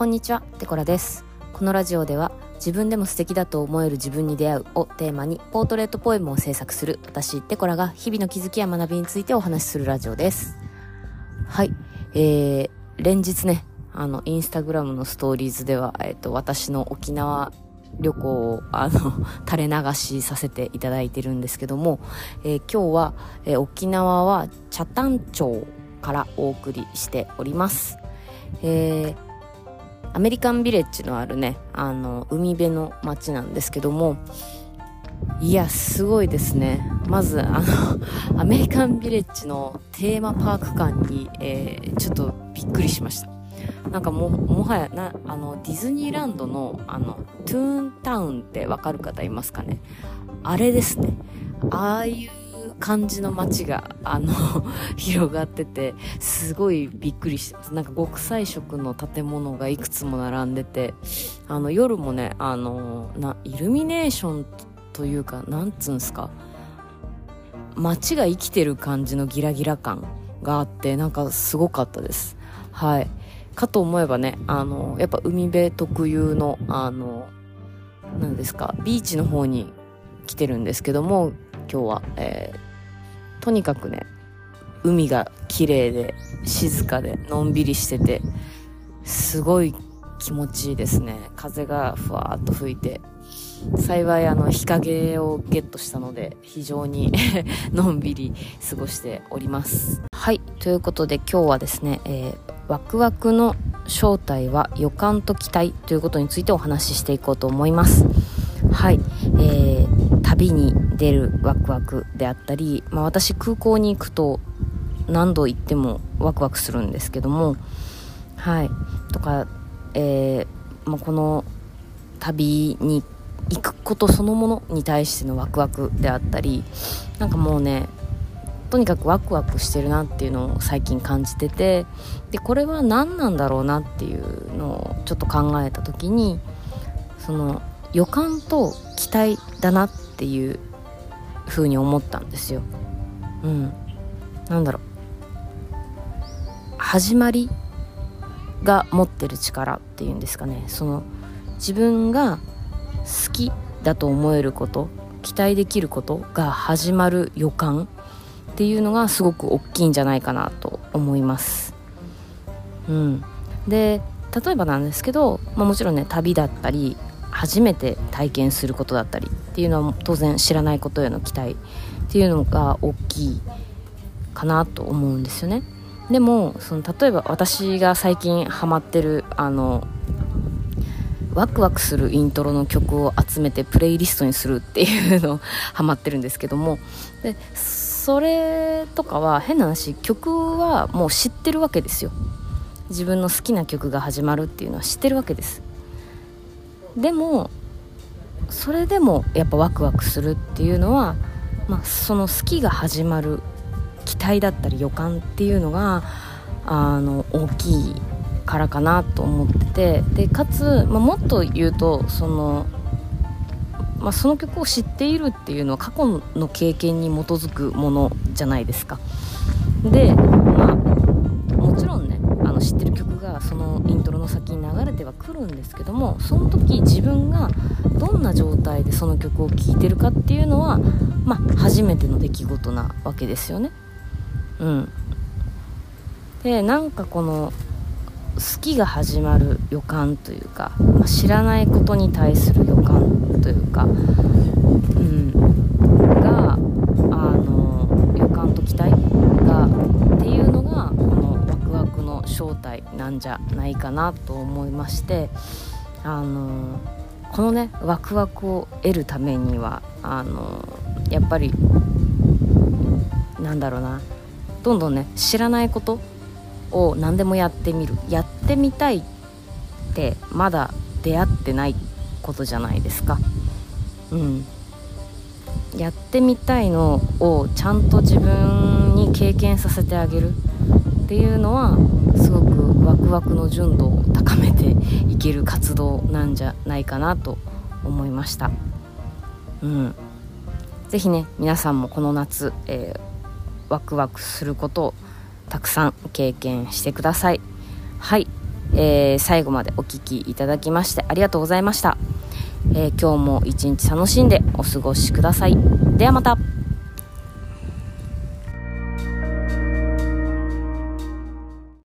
こんにちは、テコラです。このラジオでは自分でも素敵だと思える自分に出会うをテーマにポートレートポエムを制作する私、テコラが日々の気づきや学びについてお話しするラジオです。はい。えー、連日ね、あの、インスタグラムのストーリーズでは、えっ、と、私の沖縄旅行を、あの、垂れ流しさせていただいてるんですけども、えー今日は、えー沖縄は北谷町からお送りしております。えーアメリカンビレッジのあるね、あの、海辺の街なんですけども、いや、すごいですね。まず、あの、アメリカンビレッジのテーマパーク館に、えーちょっとびっくりしました。なんかも、もはや、な、あの、ディズニーランドの、あの、トゥーンタウンってわかる方いますかね？あれですね。ああいう感じの街が、あの、広がってて、すごいびっくりしてます。なんか極彩色の建物がいくつも並んでて、あの、夜もね、あの、な、イルミネーションというか、なんつうんすか、街が生きてる感じのギラギラ感があって、なんかすごかったです。はい。かと思えばね、あの、やっぱ海辺特有の、あの、なんですか、ビーチの方に来てるんですけども、今日は、えーとにかくね、海が綺麗で、静かで、のんびりしてて、すごい気持ちいいですね。風がふわーっと吹いて、幸いあの日陰をゲットしたので、非常に のんびり過ごしております。はい、ということで今日はですね、えーワクワクの正体は予感と期待ということについてお話ししていこうと思います。はい、えー、旅に出るワクワクであったり、まあ、私空港に行くと何度行ってもワクワクするんですけどもはい。とか、えーまあ、この旅に行くことそのものに対してのワクワクであったりなんかもうねとにかくワクワクしてるなっていうのを最近感じててでこれは何なんだろうなっていうのをちょっと考えた時にその予感と期待だなっていう風に思ったんですよ。うん、なんだろう始まりが持ってる力っていうんですかねその自分が好きだと思えること期待できることが始まる予感っていうのがすごく大きいんじゃないかなと思います。うん、で例えばなんですけど、まあ、もちろんね旅だったり初めて体験することだったりっていうのは当然知らないことへの期待っていうのが大きいかなと思うんですよね。でもその例えば私が最近ハマってるあのワクワクするイントロの曲を集めてプレイリストにするっていうのをハマってるんですけども。でそれとかは変な話曲はもう知ってるわけですよ。自分の好きな曲が始まるっていうのは知ってるわけです。でもそれでもやっぱワクワクするっていうのは、まあ、その好きが始まる期待だったり予感っていうのがあの大きいからかなと思っててでかつ、まあ、もっと言うとその、まあ、その曲を知っているっていうのは過去の経験に基づくものじゃないですか。でまあもちろんねあの知ってる曲がその先に流れてはくるんですけどもその時自分がどんな状態でその曲を聴いてるかっていうのは、まあ、初めての出来事なわけですよね。うん、でなんかこの好きが始まる予感というか、まあ、知らないことに対する予感というか、うん、があの予感と期待が正体なんじゃないかなと思いましてあのこのねワクワクを得るためにはあのやっぱりなんだろうなどんどんね知らないことを何でもやってみる。やってみたいってまだ出会ってないことじゃないですか。うん。やってみたいのをちゃんと自分に経験させてあげる。っていうのはすごくワクワクの純度を高めていける活動なんじゃないかなと思いました。うん。ぜひね皆さんもこの夏、えーワクワクすることをたくさん経験してください。はい。えー、最後までお聴きいただきましてありがとうございました、えー、今日も一日楽しんでお過ごしください。ではまた。